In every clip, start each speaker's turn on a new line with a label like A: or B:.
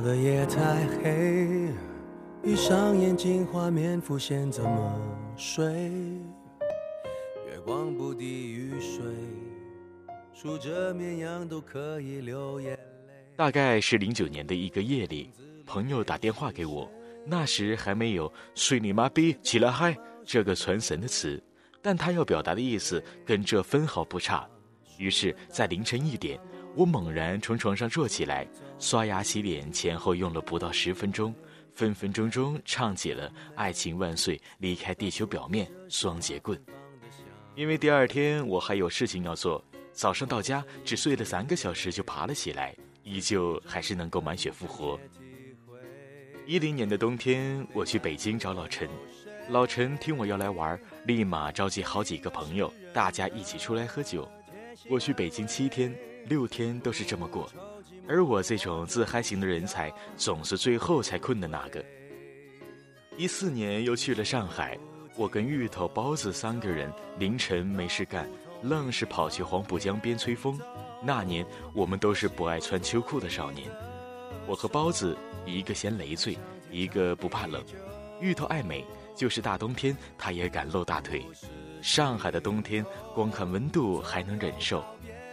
A: 的夜太黑，闭上眼睛，画面浮现，怎么睡？月光不敌雨水，数着绵羊都可以流眼泪。
B: 大概是零九年的一个夜里，朋友打电话给我，那时还没有“睡你妈逼，起来嗨”这个传神的词，但他要表达的意思跟这分毫不差。于是，在凌晨一点。我猛然从床上坐起来，刷牙洗脸，前后用了不到十分钟，分分钟钟唱起了《爱情万岁，离开地球表面》双截棍。因为第二天我还有事情要做，早上到家只睡了三个小时就爬了起来，依旧还是能够满血复活。一零年的冬天，我去北京找老陈，老陈听我要来玩，立马召集好几个朋友，大家一起出来喝酒。我去北京七天。六天都是这么过，而我这种自嗨型的人才，总是最后才困的那个。一四年又去了上海，我跟芋头、包子三个人凌晨没事干，愣是跑去黄浦江边吹风。那年我们都是不爱穿秋裤的少年。我和包子一个嫌累赘，一个不怕冷。芋头爱美，就是大冬天他也敢露大腿。上海的冬天，光看温度还能忍受。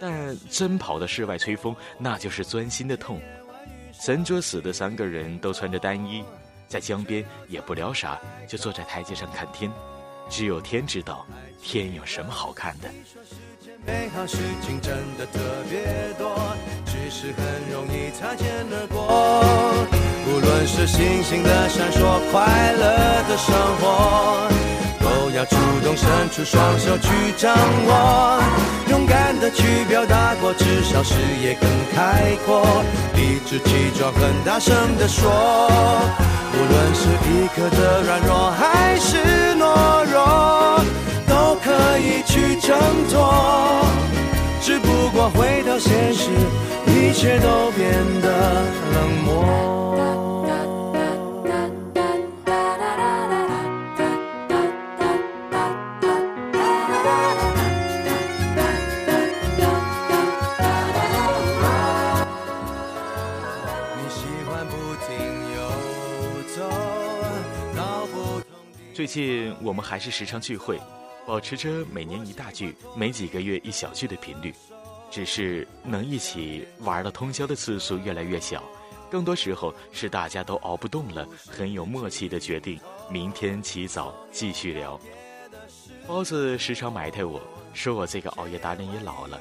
B: 但真跑到室外吹风，那就是钻心的痛。神作死的三个人都穿着单衣，在江边也不聊啥，就坐在台阶上看天。只有天知道，天有什么好看的。美好事情真的特别多，只是很容易擦肩而过。无论是星星的闪烁，快乐的生活。要主动伸出双手去掌握，勇敢的去表达过，至少视野更开阔。理直气壮，很大声的说，无论是一刻的软弱还是懦弱，都可以去挣脱。只不过回到现实，一切都变得冷漠。最近我们还是时常聚会，保持着每年一大聚、每几个月一小聚的频率，只是能一起玩到通宵的次数越来越小。更多时候是大家都熬不动了，很有默契的决定明天起早继续聊。包子时常埋汰我说我这个熬夜达人也老了，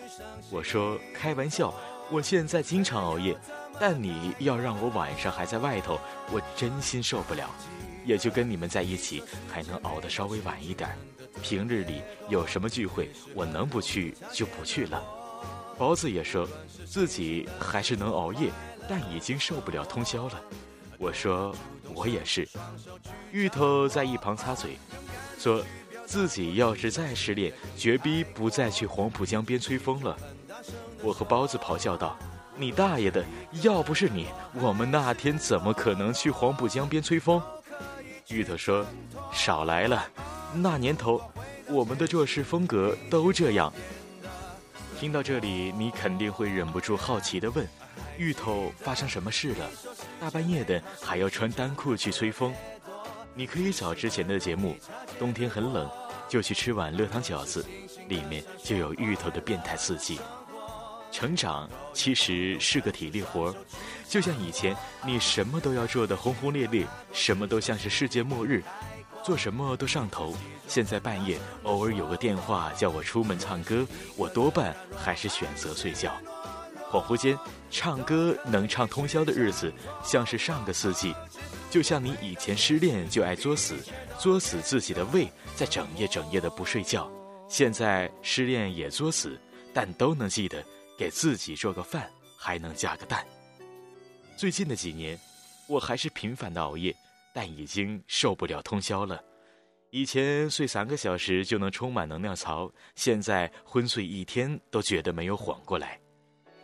B: 我说开玩笑，我现在经常熬夜，但你要让我晚上还在外头，我真心受不了。也就跟你们在一起，还能熬得稍微晚一点平日里有什么聚会，我能不去就不去了。包子也说自己还是能熬夜，但已经受不了通宵了。我说我也是。芋头在一旁擦嘴，说自己要是再失恋，绝逼不再去黄浦江边吹风了。我和包子咆哮道：“你大爷的！要不是你，我们那天怎么可能去黄浦江边吹风？”芋头说：“少来了，那年头，我们的做事风格都这样。”听到这里，你肯定会忍不住好奇的问：“芋头发生什么事了？大半夜的还要穿单裤去吹风？”你可以找之前的节目，冬天很冷，就去吃碗热汤饺子，里面就有芋头的变态刺激。成长其实是个体力活就像以前你什么都要做的轰轰烈烈，什么都像是世界末日，做什么都上头。现在半夜偶尔有个电话叫我出门唱歌，我多半还是选择睡觉。恍惚间，唱歌能唱通宵的日子，像是上个世纪。就像你以前失恋就爱作死，作死自己的胃，在整夜整夜的不睡觉。现在失恋也作死，但都能记得。给自己做个饭，还能加个蛋。最近的几年，我还是频繁的熬夜，但已经受不了通宵了。以前睡三个小时就能充满能量槽，现在昏睡一天都觉得没有缓过来。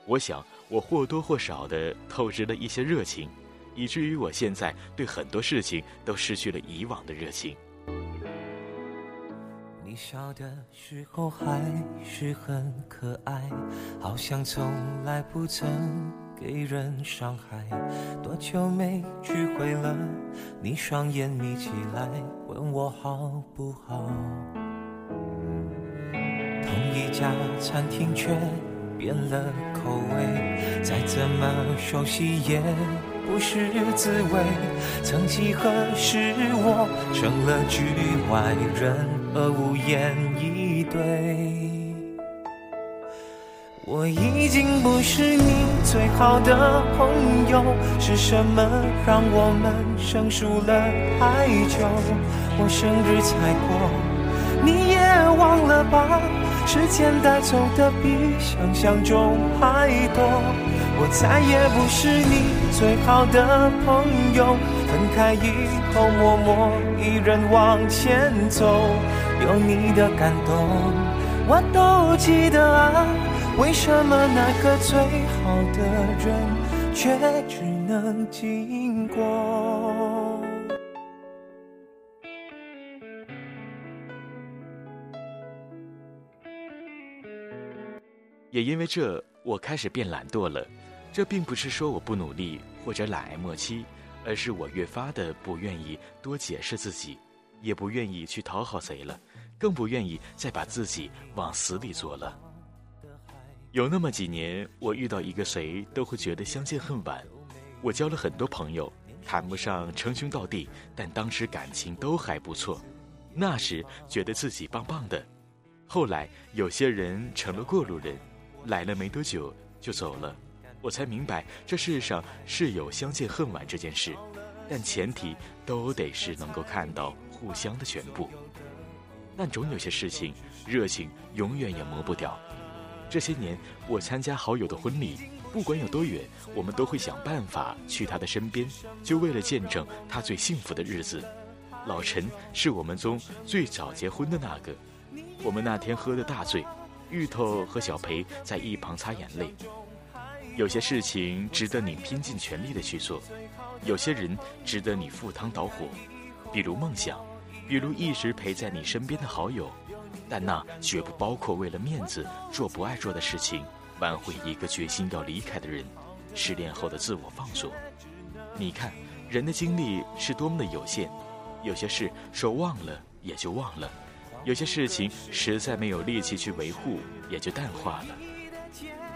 B: 我想，我或多或少的透支了一些热情，以至于我现在对很多事情都失去了以往的热情。
A: 你笑的时候还是很可爱，好像从来不曾
C: 给人伤害。多久没聚会了？你双眼眯起来，问我好不好？同一家餐厅却变了口味，再怎么熟悉也不是滋味。曾几何时，我成了局外人，而无言以对。我已经不是你最好的朋友，是什么让我们生疏了太久？我生日才过，你也忘了吧？时间带走的比想象中还多，我再也不是你最好的朋友。分开以后，默默一人往前走，有你的感动，我都记得啊。为什么那个最好的人却只能经过？
B: 也因为这，我开始变懒惰了。这并不是说我不努力或者懒癌末期，而是我越发的不愿意多解释自己，也不愿意去讨好谁了，更不愿意再把自己往死里做了。有那么几年，我遇到一个谁都会觉得相见恨晚。我交了很多朋友，谈不上称兄道弟，但当时感情都还不错。那时觉得自己棒棒的。后来有些人成了过路人，来了没多久就走了。我才明白这世上是有相见恨晚这件事，但前提都得是能够看到互相的全部。但总有些事情，热情永远也磨不掉。这些年，我参加好友的婚礼，不管有多远，我们都会想办法去他的身边，就为了见证他最幸福的日子。老陈是我们中最早结婚的那个，我们那天喝得大醉，芋头和小裴在一旁擦眼泪。有些事情值得你拼尽全力的去做，有些人值得你赴汤蹈火，比如梦想，比如一直陪在你身边的好友。但那绝不包括为了面子做不爱做的事情，挽回一个决心要离开的人，失恋后的自我放纵。你看，人的精力是多么的有限，有些事说忘了也就忘了，有些事情实在没有力气去维护，也就淡化了。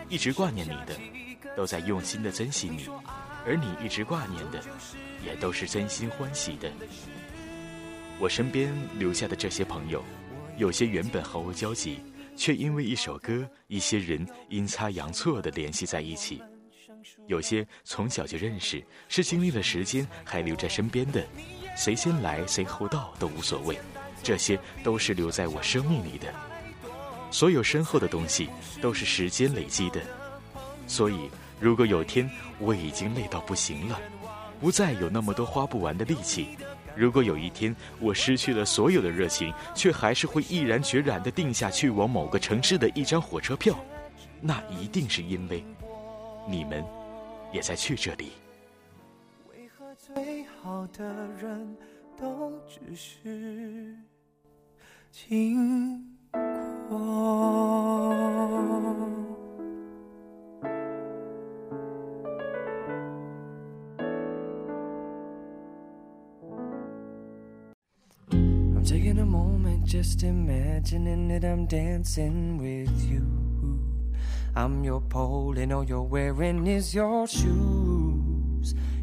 B: 一直挂念你的，都在用心的珍惜你，而你一直挂念的，也都是真心欢喜的。我身边留下的这些朋友。有些原本毫无交集，却因为一首歌、一些人阴差阳错的联系在一起；有些从小就认识，是经历了时间还留在身边的，谁先来谁后到都无所谓。这些都是留在我生命里的。所有身后的东西都是时间累积的。所以，如果有天我已经累到不行了，不再有那么多花不完的力气。如果有一天我失去了所有的热情，却还是会毅然决然地定下去往某个城市的一张火车票，那一定是因为你们也在去这里。
C: 为何最好的人都只是经过？Taking a moment, just imagining that I'm dancing with you. I'm your pole, and all you're wearing is your shoes.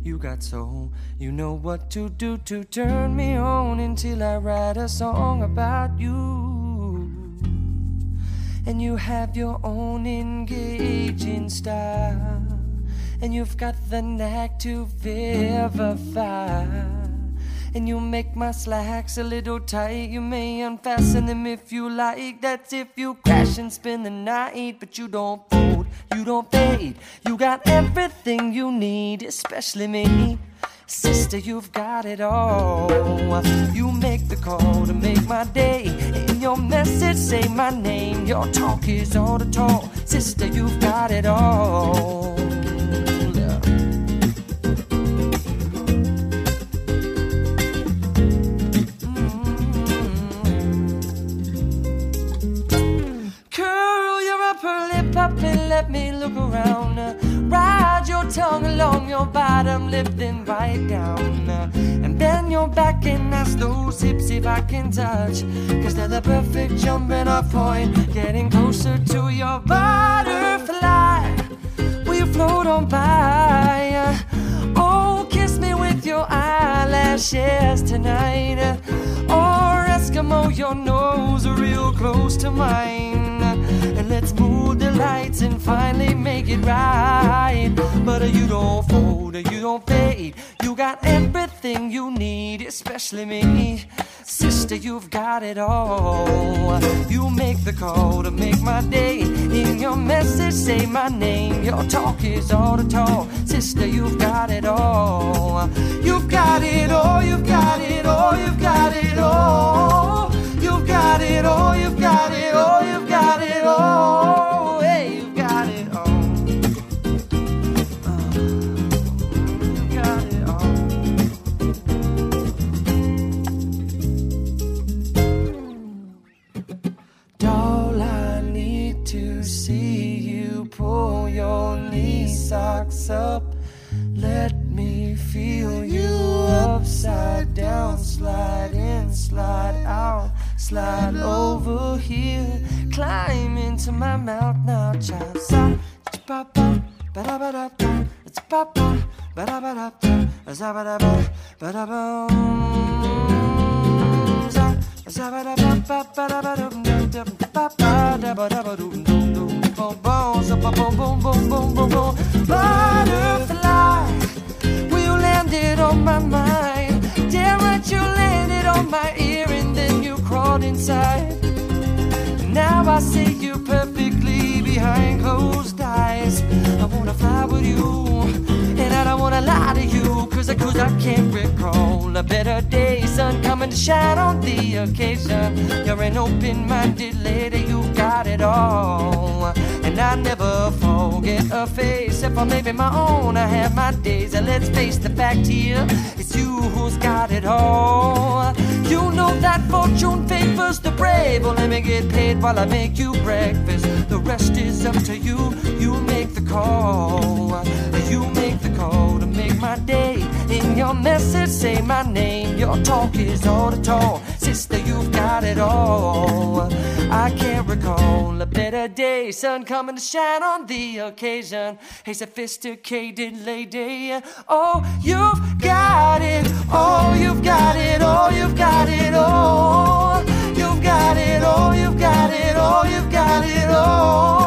C: You got soul, you know what to do to turn me on until I write a song about you. And you have your own engaging style, and you've got the knack to vivify. And you make my slacks a little tight. You may unfasten them if you like. That's if you crash and spend the night. But you don't fold, you don't fade. You got everything you need, especially me. Sister, you've got it all. You make the call to make my day. In your message, say my name. Your talk is all the talk. Sister, you've got it all. Tongue along your bottom lip, then bite down. And bend your back and ask those hips if I can touch. Cause they're the perfect jumping off point, getting closer to your butterfly. Will you float on by? Oh, kiss me with your eyelashes tonight. Or Eskimo, your nose real close to mine. And let's move the lights and finally make it right. You don't fold, you don't fade. You got everything you need, especially me. Sister, you've got it all. You make the call to make my day. In your message, say my name. Your talk is all the talk. Sister, you've got it all. You've got it all, you've got it all, you've got it all. You've got it all, you've got it all, you've got it all. Slide over here, climb into my mouth now, child. Sa, ba ba ba da ba da ba, it's ba ba da ba da ba, za ba da ba ba da ba. Mm. Za ba da ba ba ba da ba dum dum dum. Ba ba da ba da ba dum dum dum. Boom boom za ba boom boom boom boom boom boom. Butterfly will you landed on my mind inside. Now I see you perfectly behind closed eyes. I wanna fly with you and I don't wanna lie to you cause cause I can't recall a better day. Sun coming to shine on the occasion. You're an open-minded lady you got it all and I never forget a face. If I'm maybe my own I have my days. And let's face the fact here it's you who's got it all. You know that fortune favors the brave. Well let me get paid while I make you breakfast. The rest is up to you. You make the call. You make the call to make my day in your message, say my name. Your talk is all the talk, sister. You've got it all. I can't recall a better day, sun coming to shine on the occasion. Hey, sophisticated lady, oh, you've got it, oh, you've got it, oh, you've got it, oh, you've got it, oh, you've got it, oh, you've got it, oh.